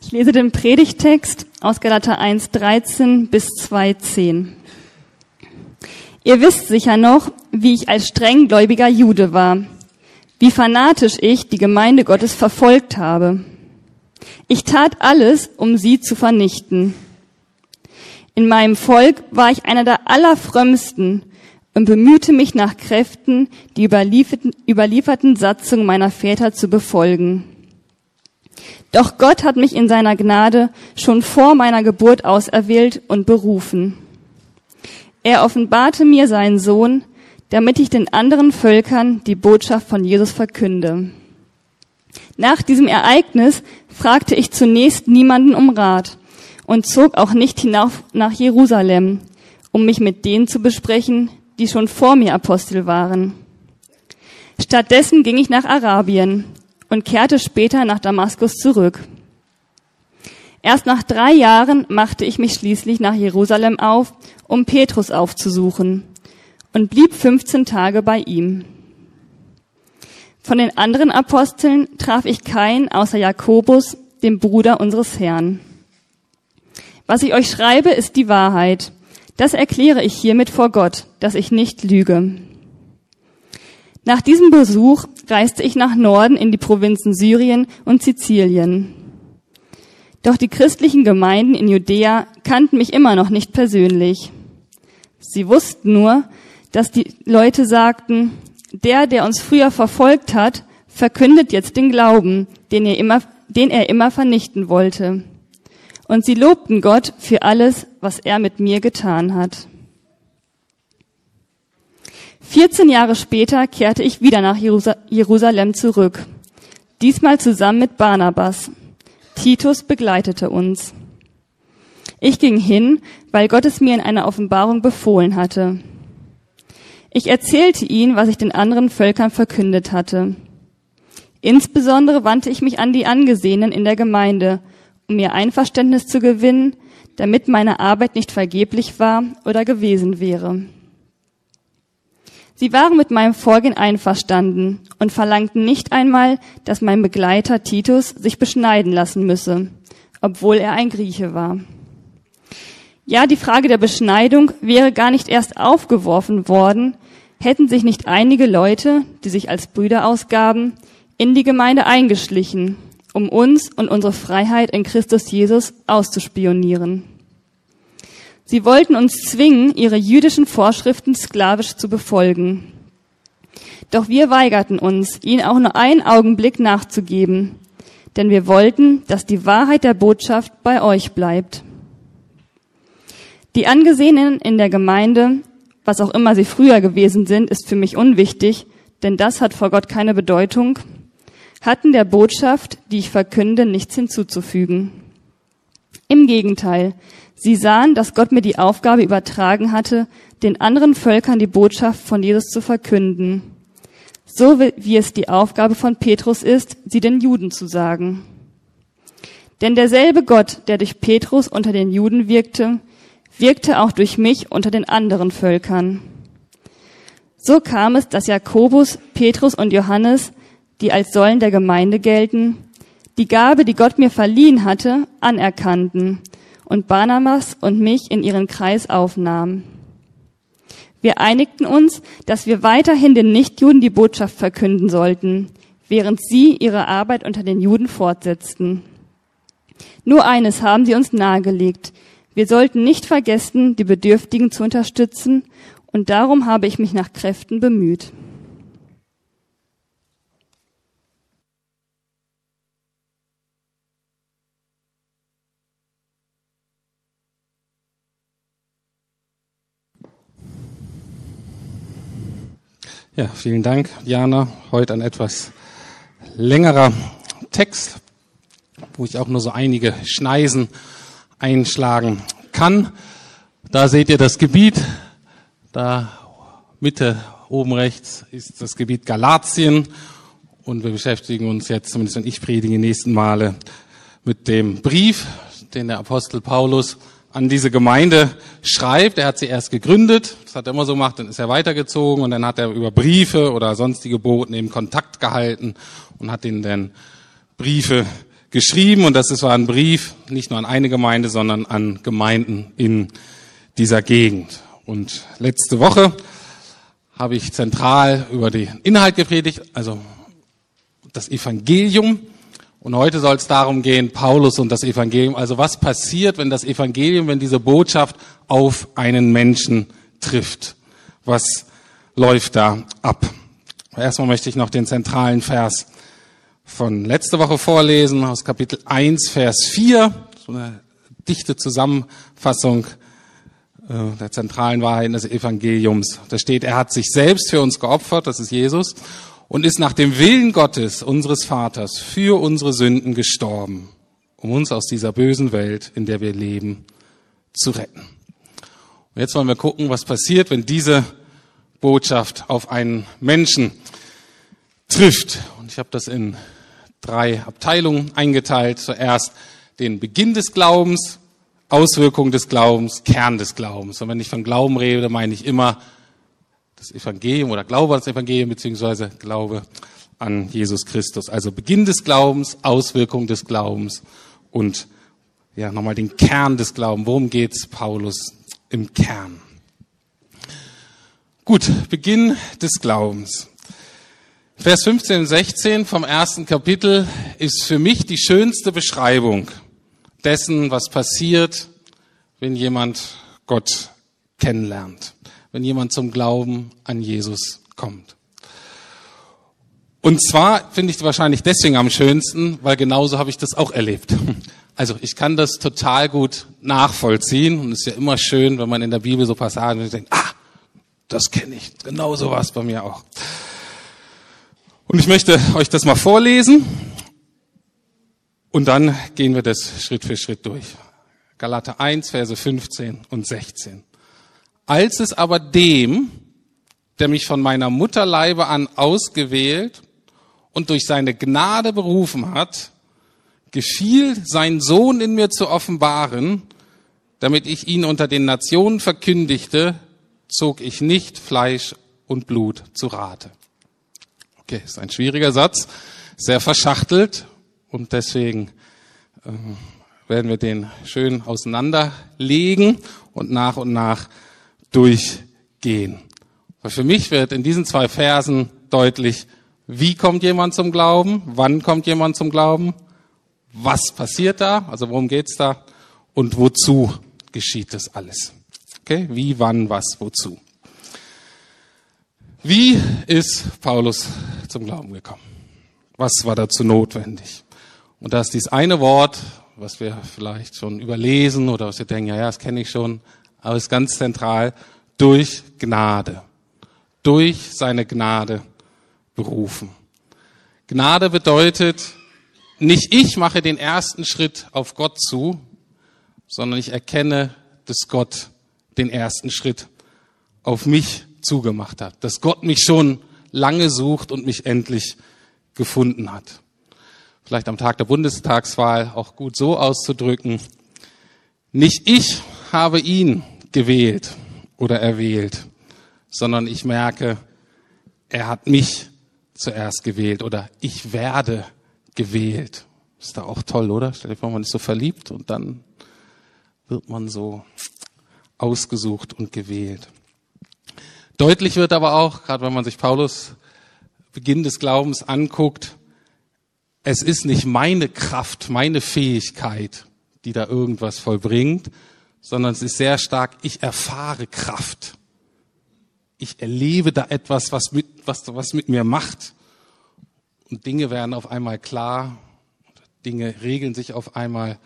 Ich lese den Predigtext aus Galater 1, 13 bis 2, 10. Ihr wisst sicher noch, wie ich als strenggläubiger Jude war, wie fanatisch ich die Gemeinde Gottes verfolgt habe. Ich tat alles, um sie zu vernichten. In meinem Volk war ich einer der allerfrömmsten und bemühte mich nach Kräften, die überlieferten, überlieferten Satzungen meiner Väter zu befolgen. Doch Gott hat mich in seiner Gnade schon vor meiner Geburt auserwählt und berufen. Er offenbarte mir seinen Sohn, damit ich den anderen Völkern die Botschaft von Jesus verkünde. Nach diesem Ereignis fragte ich zunächst niemanden um Rat und zog auch nicht hinauf nach Jerusalem, um mich mit denen zu besprechen, die schon vor mir Apostel waren. Stattdessen ging ich nach Arabien und kehrte später nach Damaskus zurück. Erst nach drei Jahren machte ich mich schließlich nach Jerusalem auf, um Petrus aufzusuchen und blieb 15 Tage bei ihm. Von den anderen Aposteln traf ich keinen außer Jakobus, dem Bruder unseres Herrn. Was ich euch schreibe, ist die Wahrheit. Das erkläre ich hiermit vor Gott, dass ich nicht lüge. Nach diesem Besuch reiste ich nach Norden in die Provinzen Syrien und Sizilien. Doch die christlichen Gemeinden in Judäa kannten mich immer noch nicht persönlich. Sie wussten nur, dass die Leute sagten, der, der uns früher verfolgt hat, verkündet jetzt den Glauben, den er immer, den er immer vernichten wollte. Und sie lobten Gott für alles, was er mit mir getan hat. 14 Jahre später kehrte ich wieder nach Jerusalem zurück. Diesmal zusammen mit Barnabas. Titus begleitete uns. Ich ging hin, weil Gott es mir in einer Offenbarung befohlen hatte. Ich erzählte ihnen, was ich den anderen Völkern verkündet hatte. Insbesondere wandte ich mich an die Angesehenen in der Gemeinde, um ihr Einverständnis zu gewinnen, damit meine Arbeit nicht vergeblich war oder gewesen wäre. Sie waren mit meinem Vorgehen einverstanden und verlangten nicht einmal, dass mein Begleiter Titus sich beschneiden lassen müsse, obwohl er ein Grieche war. Ja, die Frage der Beschneidung wäre gar nicht erst aufgeworfen worden, hätten sich nicht einige Leute, die sich als Brüder ausgaben, in die Gemeinde eingeschlichen, um uns und unsere Freiheit in Christus Jesus auszuspionieren. Sie wollten uns zwingen, ihre jüdischen Vorschriften sklavisch zu befolgen. Doch wir weigerten uns, ihnen auch nur einen Augenblick nachzugeben, denn wir wollten, dass die Wahrheit der Botschaft bei euch bleibt. Die Angesehenen in der Gemeinde, was auch immer sie früher gewesen sind, ist für mich unwichtig, denn das hat vor Gott keine Bedeutung, hatten der Botschaft, die ich verkünde, nichts hinzuzufügen. Im Gegenteil, sie sahen, dass Gott mir die Aufgabe übertragen hatte, den anderen Völkern die Botschaft von Jesus zu verkünden, so wie es die Aufgabe von Petrus ist, sie den Juden zu sagen. Denn derselbe Gott, der durch Petrus unter den Juden wirkte, wirkte auch durch mich unter den anderen Völkern. So kam es, dass Jakobus, Petrus und Johannes, die als Säulen der Gemeinde gelten, die Gabe, die Gott mir verliehen hatte, anerkannten und Barnabas und mich in ihren Kreis aufnahmen. Wir einigten uns, dass wir weiterhin den Nichtjuden die Botschaft verkünden sollten, während sie ihre Arbeit unter den Juden fortsetzten. Nur eines haben sie uns nahegelegt, wir sollten nicht vergessen, die Bedürftigen zu unterstützen, und darum habe ich mich nach Kräften bemüht. Ja, vielen Dank, Jana. Heute ein etwas längerer Text, wo ich auch nur so einige Schneisen einschlagen kann. Da seht ihr das Gebiet. Da Mitte oben rechts ist das Gebiet Galatien. Und wir beschäftigen uns jetzt, zumindest wenn ich predige, die nächsten Male mit dem Brief, den der Apostel Paulus an diese Gemeinde schreibt. Er hat sie erst gegründet, das hat er immer so gemacht, dann ist er weitergezogen und dann hat er über Briefe oder sonstige Boten eben Kontakt gehalten und hat ihnen dann Briefe geschrieben und das war ein Brief nicht nur an eine Gemeinde, sondern an Gemeinden in dieser Gegend. Und letzte Woche habe ich zentral über den Inhalt gepredigt, also das Evangelium. Und heute soll es darum gehen, Paulus und das Evangelium. Also was passiert, wenn das Evangelium, wenn diese Botschaft auf einen Menschen trifft? Was läuft da ab? Erstmal möchte ich noch den zentralen Vers von letzte Woche vorlesen, aus Kapitel 1, Vers 4. So eine dichte Zusammenfassung äh, der zentralen Wahrheiten des Evangeliums. Da steht, er hat sich selbst für uns geopfert, das ist Jesus, und ist nach dem Willen Gottes, unseres Vaters, für unsere Sünden gestorben, um uns aus dieser bösen Welt, in der wir leben, zu retten. Und jetzt wollen wir gucken, was passiert, wenn diese Botschaft auf einen Menschen trifft. Und ich habe das in drei Abteilungen eingeteilt. Zuerst den Beginn des Glaubens, Auswirkungen des Glaubens, Kern des Glaubens. Und wenn ich von Glauben rede, meine ich immer das Evangelium oder Glaube an das Evangelium beziehungsweise Glaube an Jesus Christus. Also Beginn des Glaubens, Auswirkung des Glaubens und ja nochmal den Kern des Glaubens. Worum geht's Paulus im Kern? Gut, Beginn des Glaubens. Vers 15 und 16 vom ersten Kapitel ist für mich die schönste Beschreibung dessen, was passiert, wenn jemand Gott kennenlernt wenn jemand zum Glauben an Jesus kommt. Und zwar finde ich wahrscheinlich deswegen am schönsten, weil genauso habe ich das auch erlebt. Also ich kann das total gut nachvollziehen und es ist ja immer schön, wenn man in der Bibel so Passagen denkt, ah, das kenne ich, genau so war es bei mir auch. Und ich möchte euch das mal vorlesen und dann gehen wir das Schritt für Schritt durch. Galater 1, Verse 15 und 16. Als es aber dem, der mich von meiner Mutterleibe an ausgewählt und durch seine Gnade berufen hat, gefiel, sein Sohn in mir zu offenbaren, damit ich ihn unter den Nationen verkündigte, zog ich nicht Fleisch und Blut zu Rate. Okay, ist ein schwieriger Satz, sehr verschachtelt und deswegen äh, werden wir den schön auseinanderlegen und nach und nach durchgehen. Weil für mich wird in diesen zwei Versen deutlich, wie kommt jemand zum Glauben, wann kommt jemand zum Glauben, was passiert da, also worum geht's da und wozu geschieht das alles. Okay, wie, wann, was, wozu. Wie ist Paulus zum Glauben gekommen? Was war dazu notwendig? Und da ist dieses eine Wort, was wir vielleicht schon überlesen oder was wir denken, ja, ja, das kenne ich schon, aber es ist ganz zentral, durch Gnade. Durch seine Gnade berufen. Gnade bedeutet, nicht ich mache den ersten Schritt auf Gott zu, sondern ich erkenne, dass Gott den ersten Schritt auf mich zugemacht hat, dass Gott mich schon lange sucht und mich endlich gefunden hat. Vielleicht am Tag der Bundestagswahl auch gut so auszudrücken, nicht ich habe ihn gewählt oder erwählt, sondern ich merke, er hat mich zuerst gewählt oder ich werde gewählt. Ist da auch toll, oder? Stell dir vor, man ist so verliebt und dann wird man so ausgesucht und gewählt. Deutlich wird aber auch, gerade wenn man sich Paulus Beginn des Glaubens anguckt, es ist nicht meine Kraft, meine Fähigkeit, die da irgendwas vollbringt, sondern es ist sehr stark, ich erfahre Kraft. Ich erlebe da etwas, was mit, was, was mit mir macht. Und Dinge werden auf einmal klar, Dinge regeln sich auf einmal,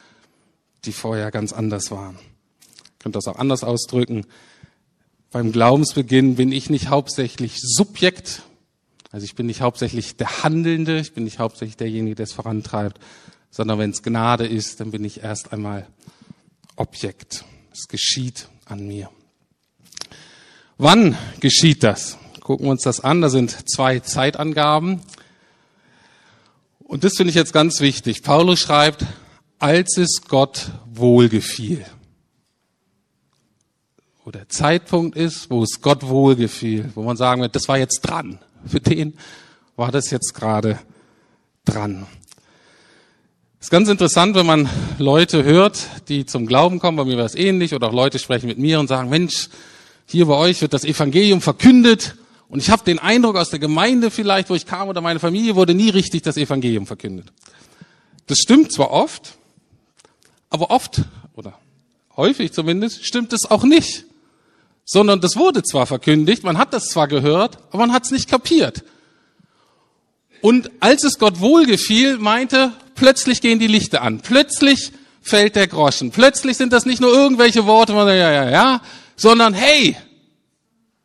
die vorher ganz anders waren. Ich könnte das auch anders ausdrücken. Beim Glaubensbeginn bin ich nicht hauptsächlich Subjekt, also ich bin nicht hauptsächlich der Handelnde, ich bin nicht hauptsächlich derjenige, der es vorantreibt, sondern wenn es Gnade ist, dann bin ich erst einmal Objekt. Es geschieht an mir. Wann geschieht das? Gucken wir uns das an. Da sind zwei Zeitangaben. Und das finde ich jetzt ganz wichtig. Paulus schreibt, als es Gott wohlgefiel. Wo der Zeitpunkt ist, wo es Gott wohlgefiel, wo man sagen wird, das war jetzt dran. Für den war das jetzt gerade dran. Ist ganz interessant, wenn man Leute hört, die zum Glauben kommen, bei mir war es ähnlich, oder auch Leute sprechen mit mir und sagen, Mensch, hier bei euch wird das Evangelium verkündet und ich habe den Eindruck aus der Gemeinde vielleicht, wo ich kam oder meine Familie, wurde nie richtig das Evangelium verkündet. Das stimmt zwar oft, aber oft oder häufig zumindest stimmt es auch nicht. Sondern das wurde zwar verkündigt, man hat das zwar gehört, aber man hat es nicht kapiert. Und als es Gott wohlgefiel, meinte, plötzlich gehen die Lichter an. Plötzlich fällt der Groschen. Plötzlich sind das nicht nur irgendwelche Worte, ja, ja, ja, sondern hey,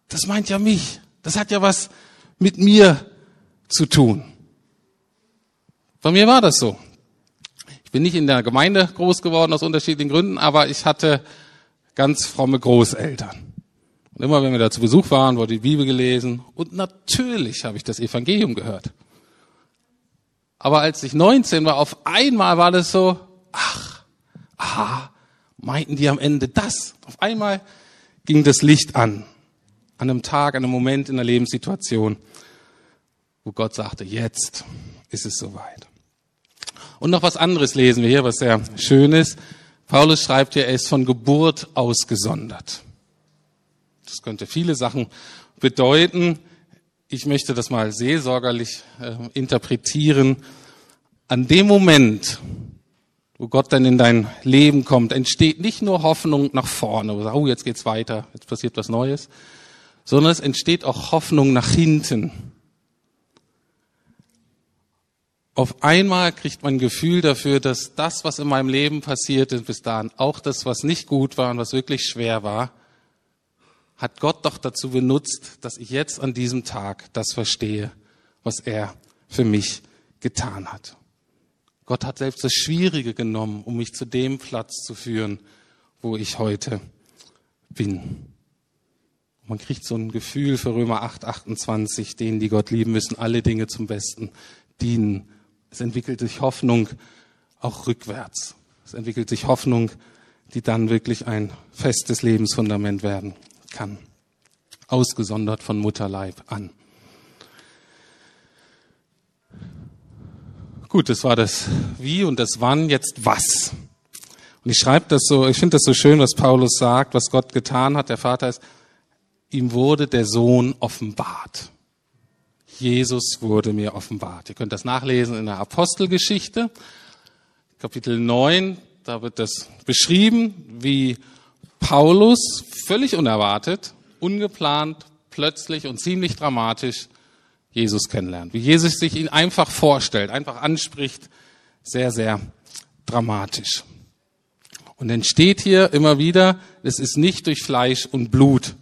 das meint ja mich. Das hat ja was mit mir zu tun. Bei mir war das so. Ich bin nicht in der Gemeinde groß geworden aus unterschiedlichen Gründen, aber ich hatte ganz fromme Großeltern. Und immer wenn wir da zu Besuch waren, wurde die Bibel gelesen und natürlich habe ich das Evangelium gehört. Aber als ich 19 war, auf einmal war das so, ach, aha, meinten die am Ende das? Auf einmal ging das Licht an. An einem Tag, an einem Moment in der Lebenssituation, wo Gott sagte, jetzt ist es soweit. Und noch was anderes lesen wir hier, was sehr schön ist. Paulus schreibt hier, er ist von Geburt ausgesondert. Das könnte viele Sachen bedeuten. Ich möchte das mal seelsorgerlich äh, interpretieren. An dem Moment, wo Gott dann in dein Leben kommt, entsteht nicht nur Hoffnung nach vorne, wo oh, jetzt geht's weiter, jetzt passiert was Neues, sondern es entsteht auch Hoffnung nach hinten. auf einmal kriegt man ein Gefühl dafür, dass das, was in meinem Leben passiert ist bis dahin, auch das, was nicht gut war und was wirklich schwer war, hat Gott doch dazu benutzt, dass ich jetzt an diesem Tag das verstehe, was er für mich getan hat. Gott hat selbst das Schwierige genommen, um mich zu dem Platz zu führen, wo ich heute bin. Man kriegt so ein Gefühl für Römer 8, 28, denen, die Gott lieben müssen, alle Dinge zum Besten dienen es entwickelt sich Hoffnung auch rückwärts. Es entwickelt sich Hoffnung, die dann wirklich ein festes Lebensfundament werden kann. Ausgesondert von Mutterleib an. Gut, das war das Wie und das Wann, jetzt was. Und ich schreibe das so, ich finde das so schön, was Paulus sagt, was Gott getan hat. Der Vater ist, ihm wurde der Sohn offenbart. Jesus wurde mir offenbart. Ihr könnt das nachlesen in der Apostelgeschichte, Kapitel 9. Da wird das beschrieben, wie Paulus völlig unerwartet, ungeplant, plötzlich und ziemlich dramatisch Jesus kennenlernt. Wie Jesus sich ihn einfach vorstellt, einfach anspricht. Sehr, sehr dramatisch. Und dann steht hier immer wieder, es ist nicht durch Fleisch und Blut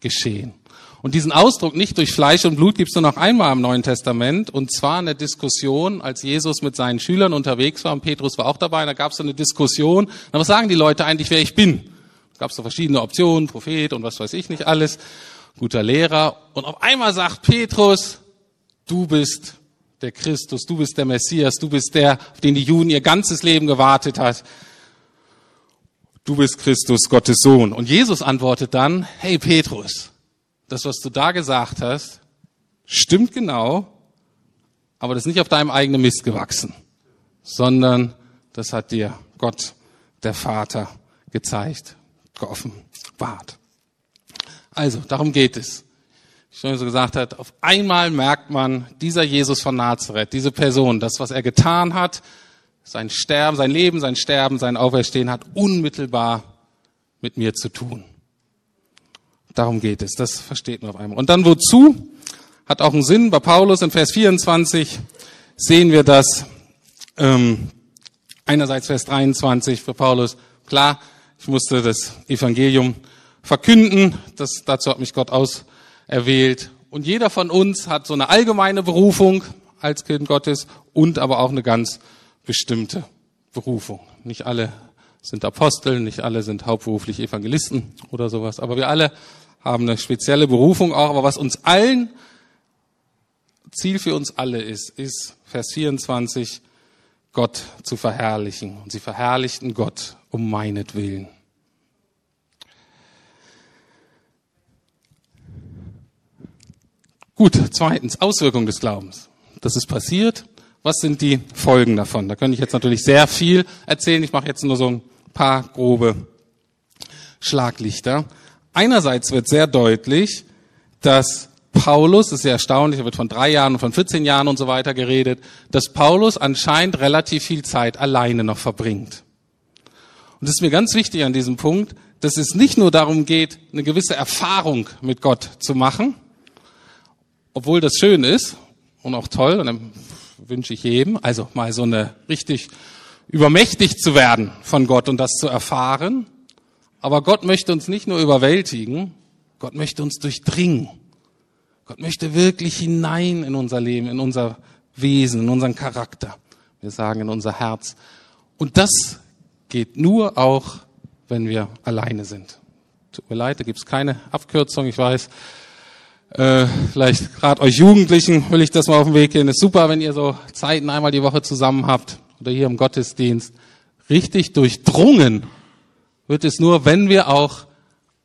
geschehen. Und diesen Ausdruck nicht durch Fleisch und Blut gibt es nur noch einmal im Neuen Testament, und zwar in der Diskussion, als Jesus mit seinen Schülern unterwegs war, und Petrus war auch dabei, und da gab es so eine Diskussion, na, was sagen die Leute eigentlich, wer ich bin? Es gab so verschiedene Optionen, Prophet und was weiß ich nicht alles, guter Lehrer, und auf einmal sagt Petrus, du bist der Christus, du bist der Messias, du bist der, auf den die Juden ihr ganzes Leben gewartet hat. Du bist Christus, Gottes Sohn. Und Jesus antwortet dann, hey Petrus, das, was du da gesagt hast, stimmt genau, aber das ist nicht auf deinem eigenen Mist gewachsen, sondern das hat dir Gott, der Vater, gezeigt, geoffenbart. Also, darum geht es. Ich schon so gesagt hat, auf einmal merkt man, dieser Jesus von Nazareth, diese Person, das, was er getan hat, sein Sterben, sein Leben, sein Sterben, sein Auferstehen hat unmittelbar mit mir zu tun. Darum geht es. Das versteht man auf einmal. Und dann wozu? Hat auch einen Sinn. Bei Paulus in Vers 24 sehen wir das. Ähm, einerseits Vers 23 für Paulus. Klar, ich musste das Evangelium verkünden. Das, dazu hat mich Gott auserwählt. Und jeder von uns hat so eine allgemeine Berufung als Kind Gottes und aber auch eine ganz bestimmte Berufung. Nicht alle sind Apostel, nicht alle sind hauptberuflich Evangelisten oder sowas, aber wir alle haben eine spezielle Berufung auch, aber was uns allen, Ziel für uns alle ist, ist Vers 24, Gott zu verherrlichen. Und sie verherrlichten Gott um meinetwillen. Gut, zweitens, Auswirkung des Glaubens. Das ist passiert. was sind die Folgen davon? Da könnte ich jetzt natürlich sehr viel erzählen. Ich mache jetzt nur so ein paar grobe Schlaglichter. Einerseits wird sehr deutlich, dass Paulus, das ist sehr erstaunlich, da wird von drei Jahren und von 14 Jahren und so weiter geredet, dass Paulus anscheinend relativ viel Zeit alleine noch verbringt. Und es ist mir ganz wichtig an diesem Punkt, dass es nicht nur darum geht, eine gewisse Erfahrung mit Gott zu machen, obwohl das schön ist und auch toll, und dann wünsche ich jedem, also mal so eine richtig übermächtigt zu werden von Gott und das zu erfahren. Aber Gott möchte uns nicht nur überwältigen, Gott möchte uns durchdringen. Gott möchte wirklich hinein in unser Leben, in unser Wesen, in unseren Charakter. Wir sagen in unser Herz. Und das geht nur auch, wenn wir alleine sind. Tut mir leid, da gibt's keine Abkürzung. Ich weiß, äh, vielleicht gerade euch Jugendlichen will ich das mal auf den Weg gehen. Es ist super, wenn ihr so Zeiten einmal die Woche zusammen habt oder hier im Gottesdienst. Richtig durchdrungen wird es nur, wenn wir auch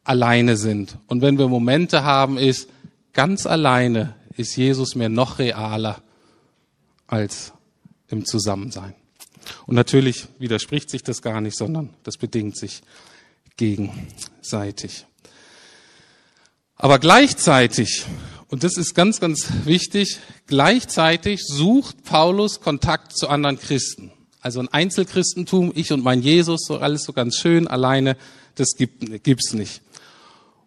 alleine sind. Und wenn wir Momente haben, ist, ganz alleine ist Jesus mir noch realer als im Zusammensein. Und natürlich widerspricht sich das gar nicht, sondern das bedingt sich gegenseitig. Aber gleichzeitig, und das ist ganz, ganz wichtig, gleichzeitig sucht Paulus Kontakt zu anderen Christen. Also ein Einzelchristentum, ich und mein Jesus, so alles so ganz schön alleine, das gibt, gibt's nicht.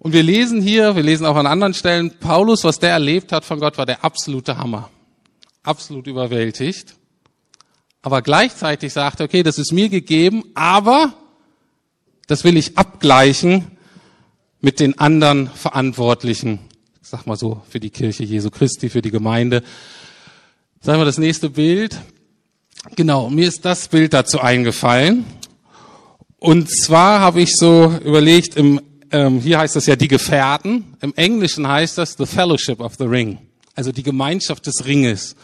Und wir lesen hier, wir lesen auch an anderen Stellen, Paulus, was der erlebt hat von Gott, war der absolute Hammer. Absolut überwältigt. Aber gleichzeitig sagt okay, das ist mir gegeben, aber das will ich abgleichen mit den anderen Verantwortlichen, ich sag mal so, für die Kirche Jesu Christi, für die Gemeinde. Sagen wir das nächste Bild. Genau, mir ist das Bild dazu eingefallen. Und zwar habe ich so überlegt, im ähm, hier heißt das ja die Gefährten. Im Englischen heißt das the fellowship of the ring. Also die Gemeinschaft des Ringes.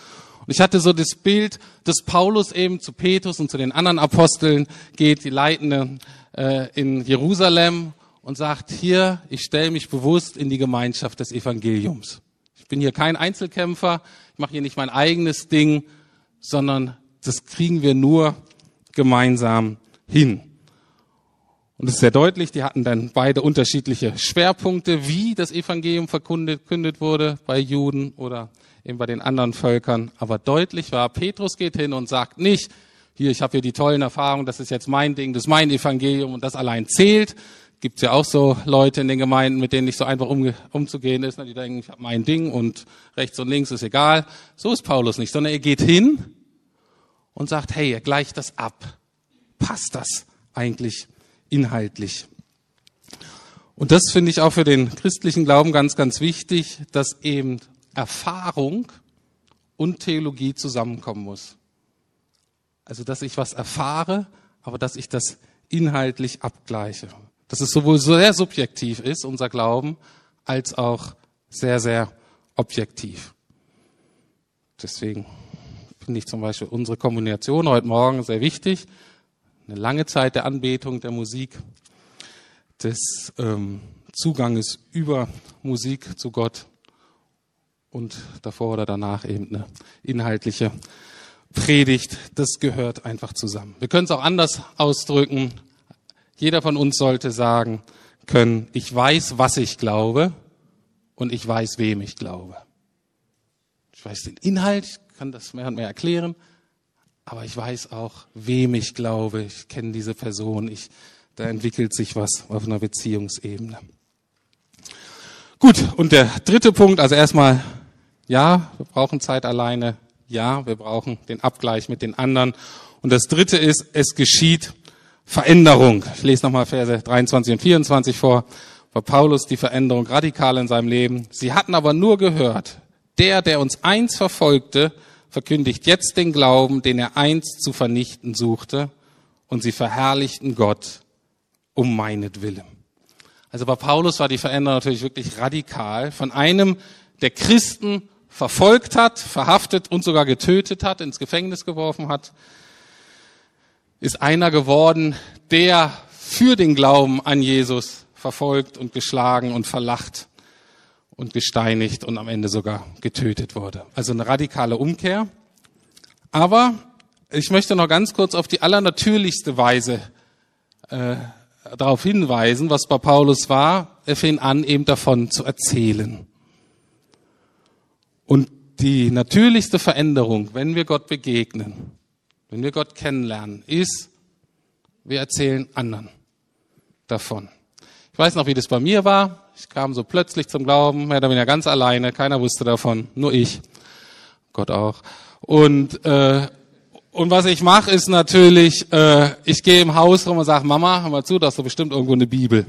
Und ich hatte so das Bild, dass Paulus eben zu Petrus und zu den anderen Aposteln geht, die Leitenden äh, in Jerusalem und sagt, hier, ich stelle mich bewusst in die Gemeinschaft des Evangeliums. Ich bin hier kein Einzelkämpfer, ich mache hier nicht mein eigenes Ding, sondern das kriegen wir nur gemeinsam hin. Und es ist sehr deutlich, die hatten dann beide unterschiedliche Schwerpunkte, wie das Evangelium verkündet wurde bei Juden oder eben bei den anderen Völkern. Aber deutlich war, Petrus geht hin und sagt nicht, hier, ich habe hier die tollen Erfahrungen, das ist jetzt mein Ding, das ist mein Evangelium und das allein zählt. Gibt ja auch so Leute in den Gemeinden, mit denen nicht so einfach um, umzugehen ist, ne? die denken, ich habe mein Ding und rechts und links ist egal. So ist Paulus nicht, sondern er geht hin und sagt, hey, er gleicht das ab. Passt das eigentlich inhaltlich. Und das finde ich auch für den christlichen Glauben ganz, ganz wichtig, dass eben Erfahrung und Theologie zusammenkommen muss. Also, dass ich was erfahre, aber dass ich das inhaltlich abgleiche. Dass es sowohl sehr subjektiv ist, unser Glauben, als auch sehr, sehr objektiv. Deswegen finde ich zum Beispiel unsere Kommunikation heute Morgen sehr wichtig eine lange Zeit der Anbetung, der Musik, des ähm, Zuganges über Musik zu Gott und davor oder danach eben eine inhaltliche Predigt. Das gehört einfach zusammen. Wir können es auch anders ausdrücken. Jeder von uns sollte sagen können, ich weiß, was ich glaube und ich weiß, wem ich glaube. Ich weiß den Inhalt, kann das mehr und mehr erklären, aber ich weiß auch, wem ich glaube. Ich kenne diese Person. Ich, da entwickelt sich was auf einer Beziehungsebene. Gut, und der dritte Punkt, also erstmal, ja, wir brauchen Zeit alleine. Ja, wir brauchen den Abgleich mit den anderen. Und das dritte ist, es geschieht Veränderung. Ich lese nochmal Verse 23 und 24 vor. War Paulus die Veränderung radikal in seinem Leben. Sie hatten aber nur gehört, der, der uns eins verfolgte, verkündigt jetzt den Glauben, den er einst zu vernichten suchte, und sie verherrlichten Gott um meinetwillen. Also bei Paulus war die Veränderung natürlich wirklich radikal. Von einem, der Christen verfolgt hat, verhaftet und sogar getötet hat, ins Gefängnis geworfen hat, ist einer geworden, der für den Glauben an Jesus verfolgt und geschlagen und verlacht und gesteinigt und am Ende sogar getötet wurde. Also eine radikale Umkehr. Aber ich möchte noch ganz kurz auf die allernatürlichste Weise äh, darauf hinweisen, was bei Paulus war. Er fing an, eben davon zu erzählen. Und die natürlichste Veränderung, wenn wir Gott begegnen, wenn wir Gott kennenlernen, ist, wir erzählen anderen davon. Ich weiß noch, wie das bei mir war. Ich kam so plötzlich zum Glauben, mehr oder weniger ganz alleine, keiner wusste davon, nur ich, Gott auch. Und äh, und was ich mache, ist natürlich, äh, ich gehe im Haus rum und sage, Mama, hör mal zu, da hast du bestimmt irgendwo eine Bibel.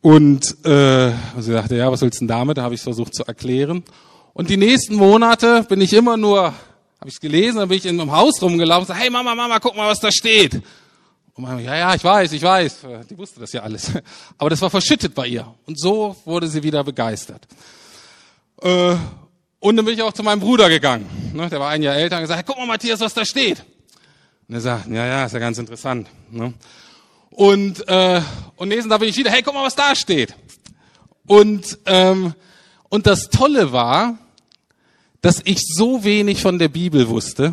Und äh, sie sagte, ja, was willst du denn damit? Da habe ich versucht zu erklären. Und die nächsten Monate bin ich immer nur, habe ich gelesen, dann bin ich in einem Haus rumgelaufen und sage, hey Mama, Mama, guck mal, was da steht. Und Mama, ja, ja, ich weiß, ich weiß. Die wusste das ja alles. Aber das war verschüttet bei ihr. Und so wurde sie wieder begeistert. Äh, und dann bin ich auch zu meinem Bruder gegangen. Ne, der war ein Jahr älter und gesagt, guck mal Matthias, was da steht. Und er sagt, ja, ja, ist ja ganz interessant. Ne? Und, äh, und nächsten Tag bin ich wieder, hey, guck mal, was da steht. Und, ähm, und das Tolle war, dass ich so wenig von der Bibel wusste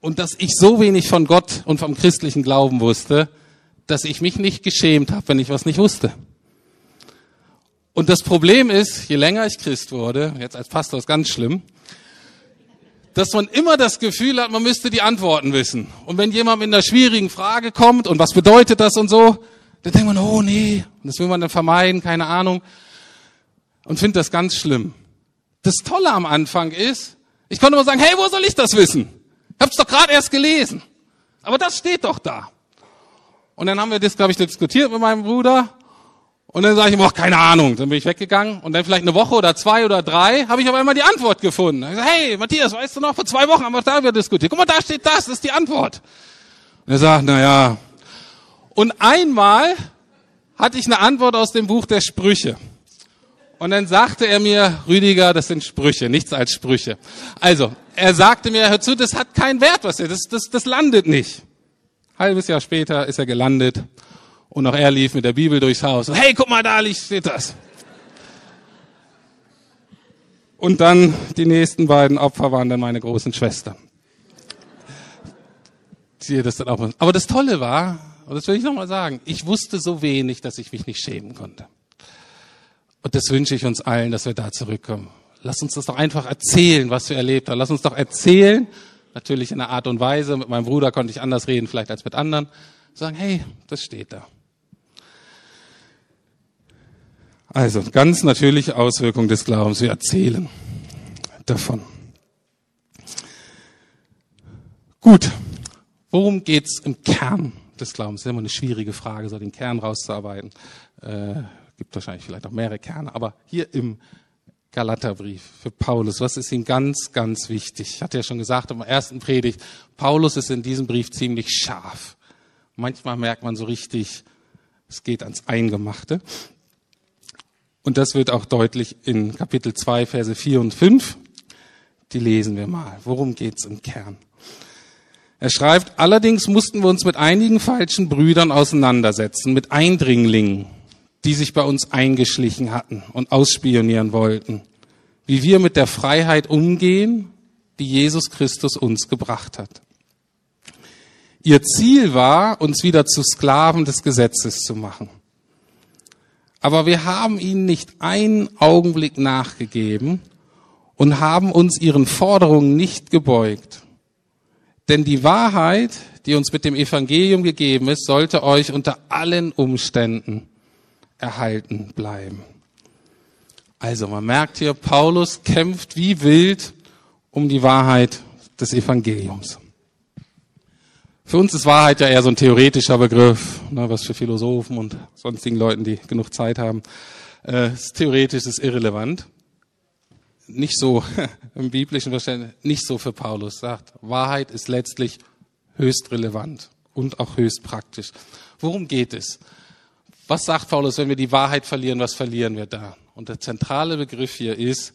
und dass ich so wenig von Gott und vom christlichen Glauben wusste, dass ich mich nicht geschämt habe, wenn ich was nicht wusste. Und das Problem ist, je länger ich Christ wurde, jetzt als Pastor ist ganz schlimm, dass man immer das Gefühl hat, man müsste die Antworten wissen. Und wenn jemand mit einer schwierigen Frage kommt und was bedeutet das und so, dann denkt man, oh nee, und das will man dann vermeiden, keine Ahnung. Und findet das ganz schlimm. Das Tolle am Anfang ist, ich konnte immer sagen, hey, wo soll ich das wissen? Ich hab's doch gerade erst gelesen. Aber das steht doch da. Und dann haben wir das, glaube ich, diskutiert mit meinem Bruder. Und dann sage ich ihm auch keine Ahnung. Dann bin ich weggegangen und dann vielleicht eine Woche oder zwei oder drei habe ich auf einmal die Antwort gefunden. Ich sag, hey Matthias, weißt du noch, vor zwei Wochen haben wir darüber diskutiert. Guck mal, da steht das, das ist die Antwort. Und er sagt, na ja. Und einmal hatte ich eine Antwort aus dem Buch der Sprüche. Und dann sagte er mir, Rüdiger, das sind Sprüche, nichts als Sprüche. Also, er sagte mir, hör zu, das hat keinen Wert, was er, das, das, das landet nicht. Halbes Jahr später ist er gelandet und auch er lief mit der Bibel durchs Haus. Hey, guck mal, da steht das. Und dann die nächsten beiden Opfer waren dann meine großen Schwestern. Die das dann auch. Aber das Tolle war, und das will ich nochmal sagen, ich wusste so wenig, dass ich mich nicht schämen konnte. Und das wünsche ich uns allen, dass wir da zurückkommen. Lass uns das doch einfach erzählen, was wir erlebt haben. Lass uns doch erzählen, natürlich in einer Art und Weise. Mit meinem Bruder konnte ich anders reden, vielleicht als mit anderen. Sagen, hey, das steht da. Also ganz natürliche Auswirkung des Glaubens. Wir erzählen davon. Gut, worum geht's im Kern des Glaubens? Das ist immer eine schwierige Frage, so den Kern rauszuarbeiten. Äh, gibt wahrscheinlich vielleicht auch mehrere Kerne, aber hier im Galaterbrief für Paulus, was ist ihm ganz, ganz wichtig? Ich hatte ja schon gesagt im ersten Predigt, Paulus ist in diesem Brief ziemlich scharf. Manchmal merkt man so richtig, es geht ans Eingemachte. Und das wird auch deutlich in Kapitel 2, Verse 4 und 5. Die lesen wir mal. Worum geht's im Kern? Er schreibt, allerdings mussten wir uns mit einigen falschen Brüdern auseinandersetzen, mit Eindringlingen, die sich bei uns eingeschlichen hatten und ausspionieren wollten, wie wir mit der Freiheit umgehen, die Jesus Christus uns gebracht hat. Ihr Ziel war, uns wieder zu Sklaven des Gesetzes zu machen. Aber wir haben ihnen nicht einen Augenblick nachgegeben und haben uns ihren Forderungen nicht gebeugt. Denn die Wahrheit, die uns mit dem Evangelium gegeben ist, sollte euch unter allen Umständen erhalten bleiben. Also man merkt hier, Paulus kämpft wie wild um die Wahrheit des Evangeliums. Für uns ist Wahrheit ja eher so ein theoretischer Begriff, ne, was für Philosophen und sonstigen Leuten, die genug Zeit haben. Äh, ist theoretisch ist irrelevant. Nicht so im biblischen Verständnis, nicht so für Paulus sagt. Wahrheit ist letztlich höchst relevant und auch höchst praktisch. Worum geht es? Was sagt Paulus, wenn wir die Wahrheit verlieren, was verlieren wir da? Und der zentrale Begriff hier ist,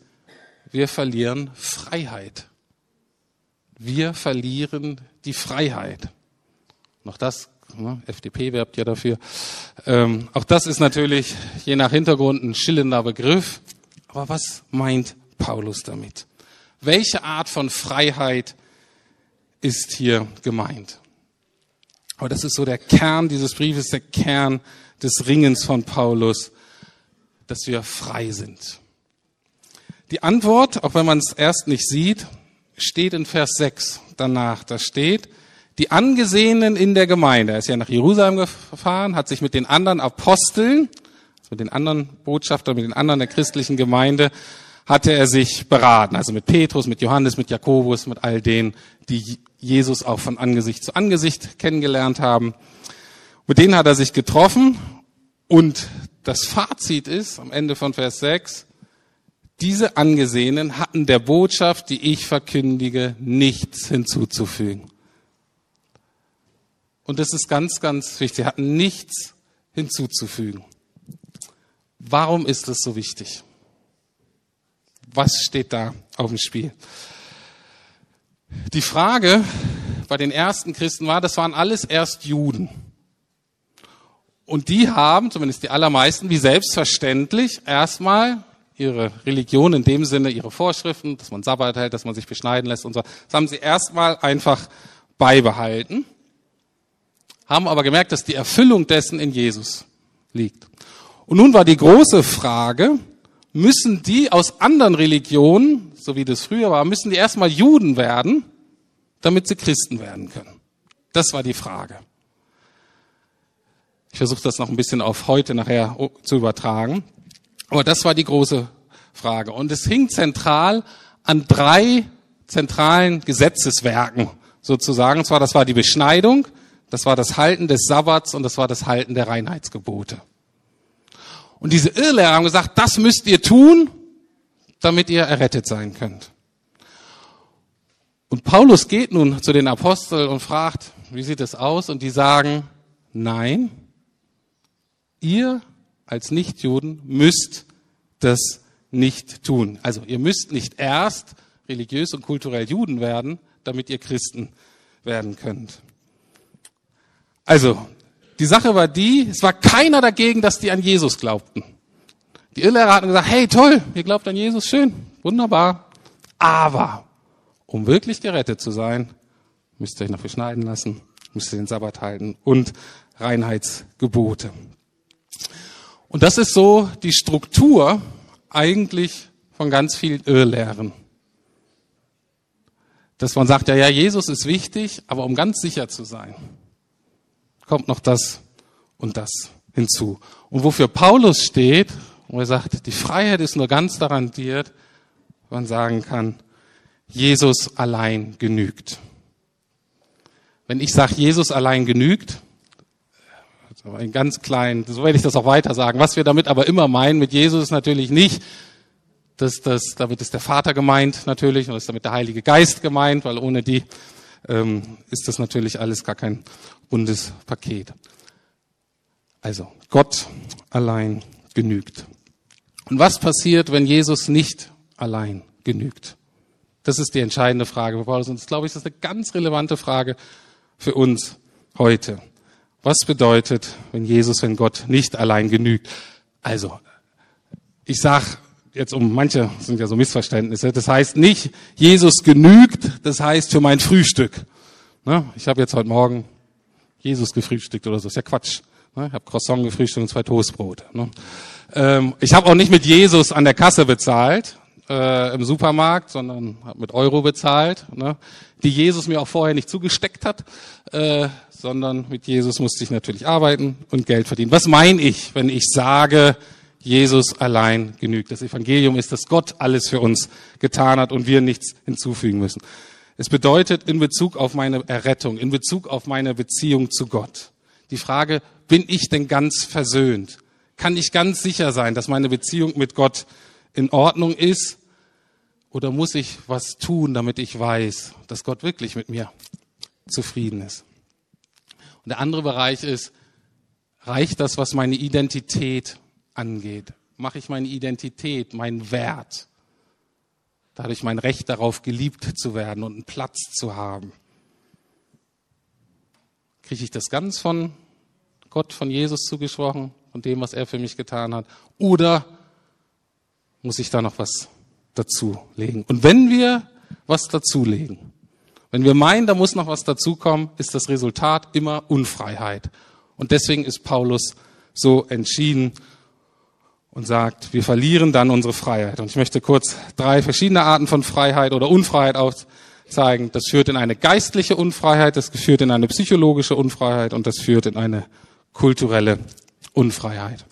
wir verlieren Freiheit. Wir verlieren die Freiheit. Noch das, ne, FDP werbt ja dafür. Ähm, auch das ist natürlich je nach Hintergrund ein schillender Begriff. Aber was meint Paulus damit? Welche Art von Freiheit ist hier gemeint. Aber das ist so der Kern dieses Briefes, der Kern des Ringens von Paulus, dass wir frei sind. Die Antwort, auch wenn man es erst nicht sieht, steht in Vers 6 danach. Da steht, die Angesehenen in der Gemeinde, er ist ja nach Jerusalem gefahren, hat sich mit den anderen Aposteln, mit den anderen Botschaftern, mit den anderen der christlichen Gemeinde, hatte er sich beraten. Also mit Petrus, mit Johannes, mit Jakobus, mit all denen, die Jesus auch von Angesicht zu Angesicht kennengelernt haben. Mit denen hat er sich getroffen und das Fazit ist am Ende von Vers 6, diese Angesehenen hatten der Botschaft, die ich verkündige, nichts hinzuzufügen. Und das ist ganz, ganz wichtig. Sie hatten nichts hinzuzufügen. Warum ist das so wichtig? Was steht da auf dem Spiel? Die Frage bei den ersten Christen war, das waren alles erst Juden. Und die haben, zumindest die allermeisten, wie selbstverständlich erstmal ihre Religion in dem Sinne, ihre Vorschriften, dass man Sabbat hält, dass man sich beschneiden lässt und so, das haben sie erstmal einfach beibehalten, haben aber gemerkt, dass die Erfüllung dessen in Jesus liegt. Und nun war die große Frage, müssen die aus anderen Religionen, so wie das früher war, müssen die erstmal Juden werden, damit sie Christen werden können? Das war die Frage. Versuche das noch ein bisschen auf heute nachher zu übertragen. Aber das war die große Frage. Und es hing zentral an drei zentralen Gesetzeswerken sozusagen. Und zwar, das war die Beschneidung, das war das Halten des Sabbats und das war das Halten der Reinheitsgebote. Und diese Irrlehrer haben gesagt, das müsst ihr tun, damit ihr errettet sein könnt. Und Paulus geht nun zu den Aposteln und fragt, wie sieht es aus? Und die sagen, nein, ihr als Nichtjuden müsst das nicht tun. Also ihr müsst nicht erst religiös und kulturell Juden werden, damit ihr Christen werden könnt. Also, die Sache war die, es war keiner dagegen, dass die an Jesus glaubten. Die Irrlehrer hatten gesagt, hey toll, ihr glaubt an Jesus, schön, wunderbar. Aber, um wirklich gerettet zu sein, müsst ihr euch noch beschneiden lassen, müsst ihr den Sabbat halten und Reinheitsgebote. Und das ist so die Struktur eigentlich von ganz vielen Irrlehren. Dass man sagt, ja, ja, Jesus ist wichtig, aber um ganz sicher zu sein, kommt noch das und das hinzu. Und wofür Paulus steht, wo er sagt, die Freiheit ist nur ganz garantiert, man sagen kann, Jesus allein genügt. Wenn ich sage, Jesus allein genügt, aber in ganz klein, so werde ich das auch weiter sagen. Was wir damit aber immer meinen mit Jesus ist natürlich nicht, dass das, damit ist der Vater gemeint natürlich und ist damit der Heilige Geist gemeint, weil ohne die ähm, ist das natürlich alles gar kein rundes Paket. Also Gott allein genügt. Und was passiert, wenn Jesus nicht allein genügt? Das ist die entscheidende Frage für Paulus. Und das glaube ich, das ist eine ganz relevante Frage für uns heute. Was bedeutet, wenn Jesus, wenn Gott nicht allein genügt? Also, ich sag jetzt um manche sind ja so Missverständnisse. Das heißt nicht, Jesus genügt, das heißt für mein Frühstück. Ne? Ich habe jetzt heute Morgen Jesus gefrühstückt oder so, ist ja Quatsch. Ne? Ich habe Croissant gefrühstückt und zwei Toastbrote. Ne? Ähm, ich habe auch nicht mit Jesus an der Kasse bezahlt äh, im Supermarkt, sondern habe mit Euro bezahlt, ne? die Jesus mir auch vorher nicht zugesteckt hat. Äh, sondern mit Jesus musste ich natürlich arbeiten und Geld verdienen. Was meine ich, wenn ich sage, Jesus allein genügt? Das Evangelium ist, dass Gott alles für uns getan hat und wir nichts hinzufügen müssen. Es bedeutet in Bezug auf meine Errettung, in Bezug auf meine Beziehung zu Gott. Die Frage, bin ich denn ganz versöhnt? Kann ich ganz sicher sein, dass meine Beziehung mit Gott in Ordnung ist? Oder muss ich was tun, damit ich weiß, dass Gott wirklich mit mir zufrieden ist? Und der andere Bereich ist, reicht das, was meine Identität angeht? Mache ich meine Identität, meinen Wert, dadurch mein Recht darauf, geliebt zu werden und einen Platz zu haben? Kriege ich das ganz von Gott, von Jesus zugesprochen, von dem, was er für mich getan hat? Oder muss ich da noch was dazulegen? Und wenn wir was dazulegen, Wenn wir meinen, da muss noch was dazukommen, ist das Resultat immer Unfreiheit. Und deswegen ist Paulus so entschieden und sagt, wir verlieren dann unsere Freiheit. Und ich möchte kurz drei verschiedene Arten von Freiheit oder Unfreiheit aufzeigen. Das führt in eine geistliche Unfreiheit, das führt in eine psychologische Unfreiheit und das führt in eine kulturelle Unfreiheit.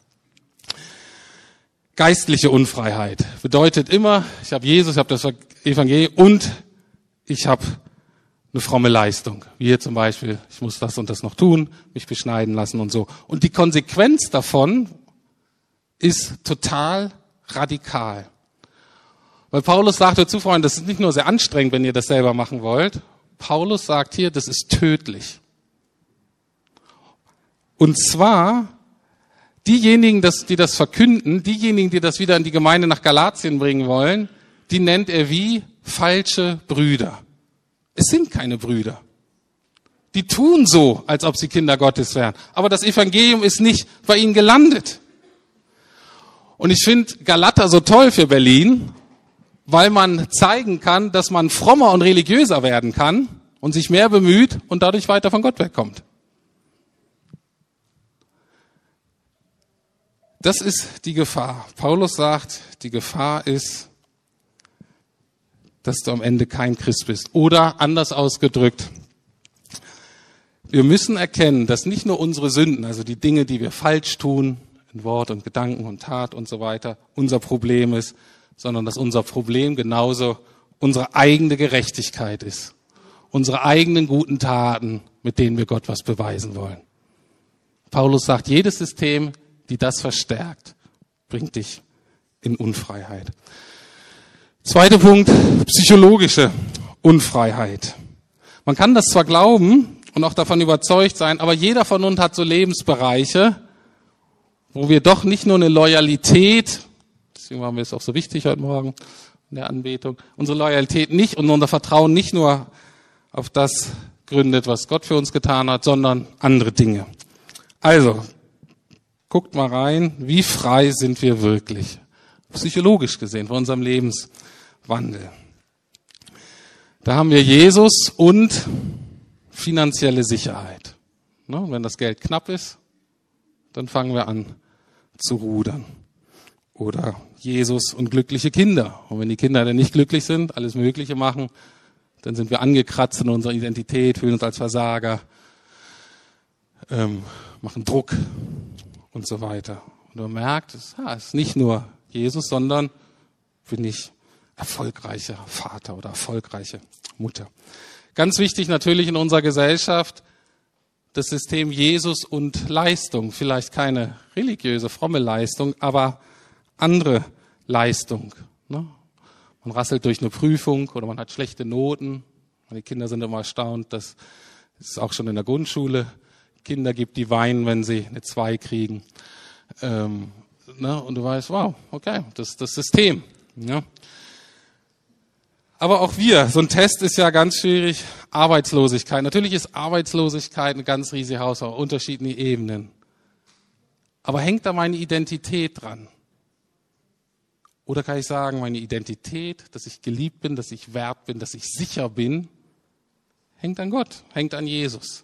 Geistliche Unfreiheit bedeutet immer, ich habe Jesus, ich habe das Evangelium und ich habe eine fromme Leistung. Wie hier zum Beispiel, ich muss das und das noch tun, mich beschneiden lassen und so. Und die Konsequenz davon ist total radikal. Weil Paulus sagt dazu, Freunde, das ist nicht nur sehr anstrengend, wenn ihr das selber machen wollt. Paulus sagt hier, das ist tödlich. Und zwar diejenigen, die das verkünden, diejenigen, die das wieder in die Gemeinde nach Galatien bringen wollen, die nennt er wie falsche Brüder. Es sind keine Brüder. Die tun so, als ob sie Kinder Gottes wären. Aber das Evangelium ist nicht bei ihnen gelandet. Und ich finde Galater so toll für Berlin, weil man zeigen kann, dass man frommer und religiöser werden kann und sich mehr bemüht und dadurch weiter von Gott wegkommt. Das ist die Gefahr. Paulus sagt, die Gefahr ist, dass du am Ende kein Christ bist. Oder anders ausgedrückt, wir müssen erkennen, dass nicht nur unsere Sünden, also die Dinge, die wir falsch tun, in Wort und Gedanken und Tat und so weiter, unser Problem ist, sondern dass unser Problem genauso unsere eigene Gerechtigkeit ist. Unsere eigenen guten Taten, mit denen wir Gott was beweisen wollen. Paulus sagt, jedes System die das verstärkt, bringt dich in Unfreiheit. Zweiter Punkt, psychologische Unfreiheit. Man kann das zwar glauben und auch davon überzeugt sein, aber jeder von uns hat so Lebensbereiche, wo wir doch nicht nur eine Loyalität, deswegen war mir es auch so wichtig heute Morgen in der Anbetung, unsere Loyalität nicht und unser Vertrauen nicht nur auf das gründet, was Gott für uns getan hat, sondern andere Dinge. Also, Guckt mal rein, wie frei sind wir wirklich? Psychologisch gesehen, von unserem Lebenswandel. Da haben wir Jesus und finanzielle Sicherheit. Ne? Wenn das Geld knapp ist, dann fangen wir an zu rudern. Oder Jesus und glückliche Kinder. Und wenn die Kinder dann nicht glücklich sind, alles Mögliche machen, dann sind wir angekratzt in unserer Identität, fühlen uns als Versager, ähm, machen Druck und so weiter. Und man merkt, es ist nicht nur Jesus, sondern bin ich erfolgreicher Vater oder erfolgreiche Mutter. Ganz wichtig natürlich in unserer Gesellschaft das System Jesus und Leistung. Vielleicht keine religiöse, fromme Leistung, aber andere Leistung. Ne? Man rasselt durch eine Prüfung oder man hat schlechte Noten. Die Kinder sind immer erstaunt, dass es auch schon in der Grundschule Kinder gibt, die weinen, wenn sie eine Zwei kriegen. Ähm, ne? Und du weißt, wow, okay, das ist das System. Ja? Aber auch wir, so ein Test ist ja ganz schwierig. Arbeitslosigkeit. Natürlich ist Arbeitslosigkeit eine ganz riesige Herausforderung, unterschiedliche Ebenen. Aber hängt da meine Identität dran? Oder kann ich sagen, meine Identität, dass ich geliebt bin, dass ich wert bin, dass ich sicher bin, hängt an Gott, hängt an Jesus.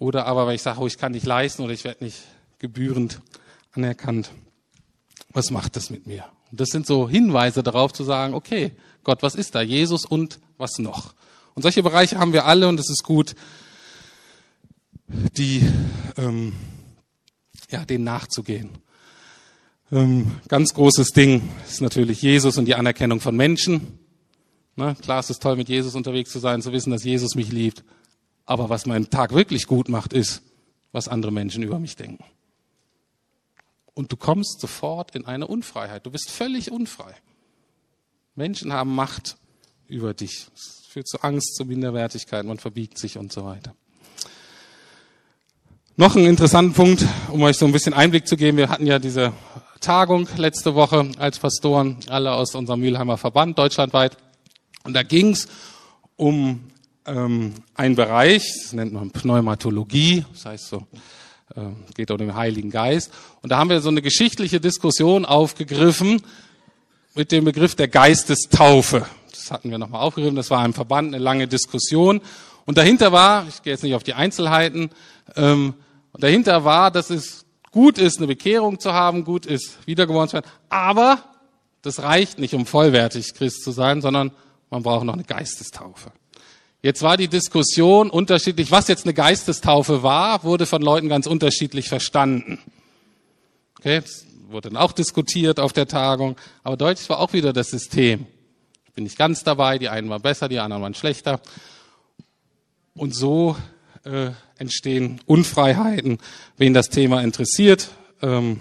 Oder aber, weil ich sage, oh, ich kann nicht leisten oder ich werde nicht gebührend anerkannt. Was macht das mit mir? Und das sind so Hinweise darauf zu sagen, okay, Gott, was ist da? Jesus und was noch? Und solche Bereiche haben wir alle und es ist gut, die, ähm, ja, denen nachzugehen. Ähm, ganz großes Ding ist natürlich Jesus und die Anerkennung von Menschen. Ne? Klar, es ist toll, mit Jesus unterwegs zu sein, zu wissen, dass Jesus mich liebt. Aber was meinen Tag wirklich gut macht, ist, was andere Menschen über mich denken. Und du kommst sofort in eine Unfreiheit. Du bist völlig unfrei. Menschen haben Macht über dich. Es führt zu Angst, zu Minderwertigkeit, man verbiegt sich und so weiter. Noch ein interessanter Punkt, um euch so ein bisschen Einblick zu geben. Wir hatten ja diese Tagung letzte Woche als Pastoren, alle aus unserem Mülheimer Verband deutschlandweit. Und da ging es um ähm, ein Bereich, das nennt man Pneumatologie, das heißt so, äh, geht um den Heiligen Geist. Und da haben wir so eine geschichtliche Diskussion aufgegriffen mit dem Begriff der Geistestaufe. Das hatten wir nochmal aufgegriffen. Das war im Verband eine lange Diskussion. Und dahinter war, ich gehe jetzt nicht auf die Einzelheiten, ähm, dahinter war, dass es gut ist, eine Bekehrung zu haben, gut ist, wiedergeboren zu werden. Aber das reicht nicht, um vollwertig Christ zu sein, sondern man braucht noch eine Geistestaufe. Jetzt war die Diskussion unterschiedlich, was jetzt eine Geistestaufe war, wurde von Leuten ganz unterschiedlich verstanden. Okay, das wurde dann auch diskutiert auf der Tagung, aber deutlich war auch wieder das System. Ich bin nicht ganz dabei, die einen waren besser, die anderen waren schlechter. Und so äh, entstehen Unfreiheiten, wen das Thema interessiert. Ähm,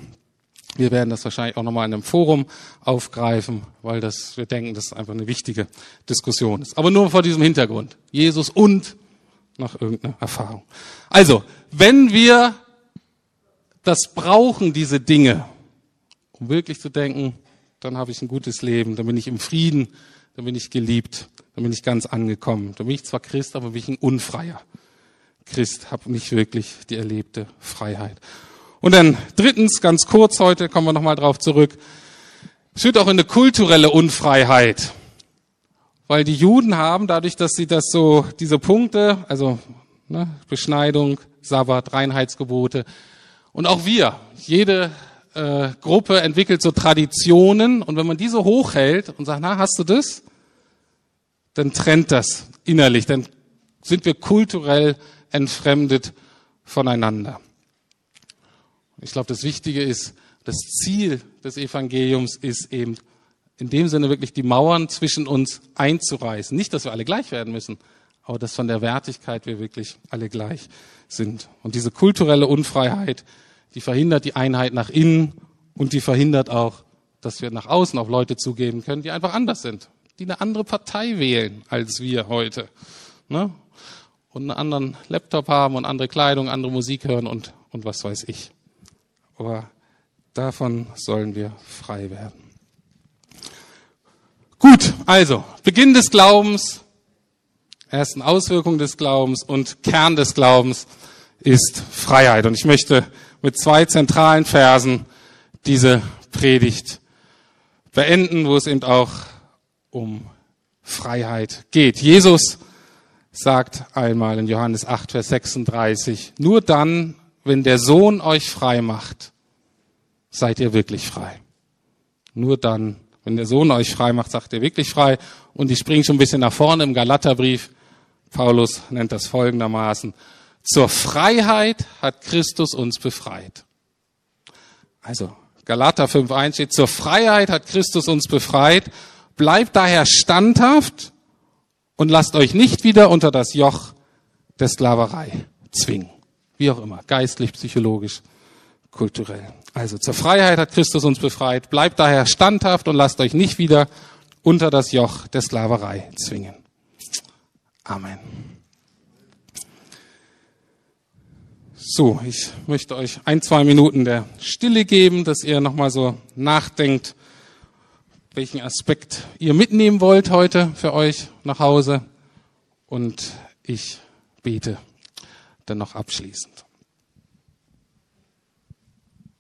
wir werden das wahrscheinlich auch nochmal in einem Forum aufgreifen, weil das, wir denken, das ist einfach eine wichtige Diskussion ist. Aber nur vor diesem Hintergrund. Jesus und nach irgendeiner Erfahrung. Also, wenn wir das brauchen, diese Dinge, um wirklich zu denken, dann habe ich ein gutes Leben, dann bin ich im Frieden, dann bin ich geliebt, dann bin ich ganz angekommen. Dann bin ich zwar Christ, aber bin ich ein Unfreier. Christ, habe nicht wirklich die erlebte Freiheit. Und dann drittens, ganz kurz heute, kommen wir nochmal drauf zurück, es führt auch in eine kulturelle Unfreiheit. Weil die Juden haben, dadurch, dass sie das so, diese Punkte, also ne, Beschneidung, Sabbat, Reinheitsgebote, und auch wir, jede äh, Gruppe entwickelt so Traditionen, und wenn man diese hochhält und sagt, na, hast du das? Dann trennt das innerlich, dann sind wir kulturell entfremdet voneinander. Ich glaube, das Wichtige ist, das Ziel des Evangeliums ist eben in dem Sinne wirklich die Mauern zwischen uns einzureißen. Nicht, dass wir alle gleich werden müssen, aber dass von der Wertigkeit wir wirklich alle gleich sind. Und diese kulturelle Unfreiheit, die verhindert die Einheit nach innen und die verhindert auch, dass wir nach außen auf Leute zugeben können, die einfach anders sind, die eine andere Partei wählen als wir heute. Ne? Und einen anderen Laptop haben und andere Kleidung, andere Musik hören und, und was weiß ich aber davon sollen wir frei werden. Gut, also Beginn des Glaubens, ersten Auswirkung des Glaubens und Kern des Glaubens ist Freiheit. Und ich möchte mit zwei zentralen Versen diese Predigt beenden, wo es eben auch um Freiheit geht. Jesus sagt einmal in Johannes 8, Vers 36, nur dann wenn der Sohn euch frei macht, seid ihr wirklich frei. Nur dann, wenn der Sohn euch frei macht, sagt ihr wirklich frei. Und ich springe schon ein bisschen nach vorne im Galaterbrief. Paulus nennt das folgendermaßen. Zur Freiheit hat Christus uns befreit. Also, Galater 5.1 steht, zur Freiheit hat Christus uns befreit. Bleibt daher standhaft und lasst euch nicht wieder unter das Joch der Sklaverei zwingen. Wie auch immer, geistlich, psychologisch, kulturell. Also zur Freiheit hat Christus uns befreit. Bleibt daher standhaft und lasst euch nicht wieder unter das Joch der Sklaverei zwingen. Amen. So, ich möchte euch ein, zwei Minuten der Stille geben, dass ihr nochmal so nachdenkt, welchen Aspekt ihr mitnehmen wollt heute für euch nach Hause. Und ich bete noch abschließend.